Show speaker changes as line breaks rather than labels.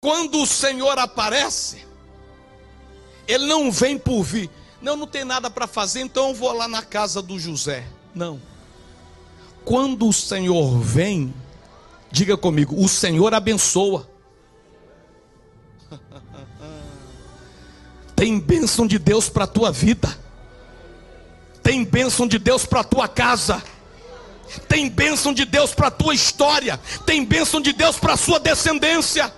Quando o Senhor aparece, Ele não vem por vir. Não, não tem nada para fazer, então eu vou lá na casa do José. Não. Quando o Senhor vem, diga comigo, o Senhor abençoa. Tem bênção de Deus para a tua vida. Tem bênção de Deus para a tua casa. Tem bênção de Deus para a tua história. Tem bênção de Deus para a sua descendência.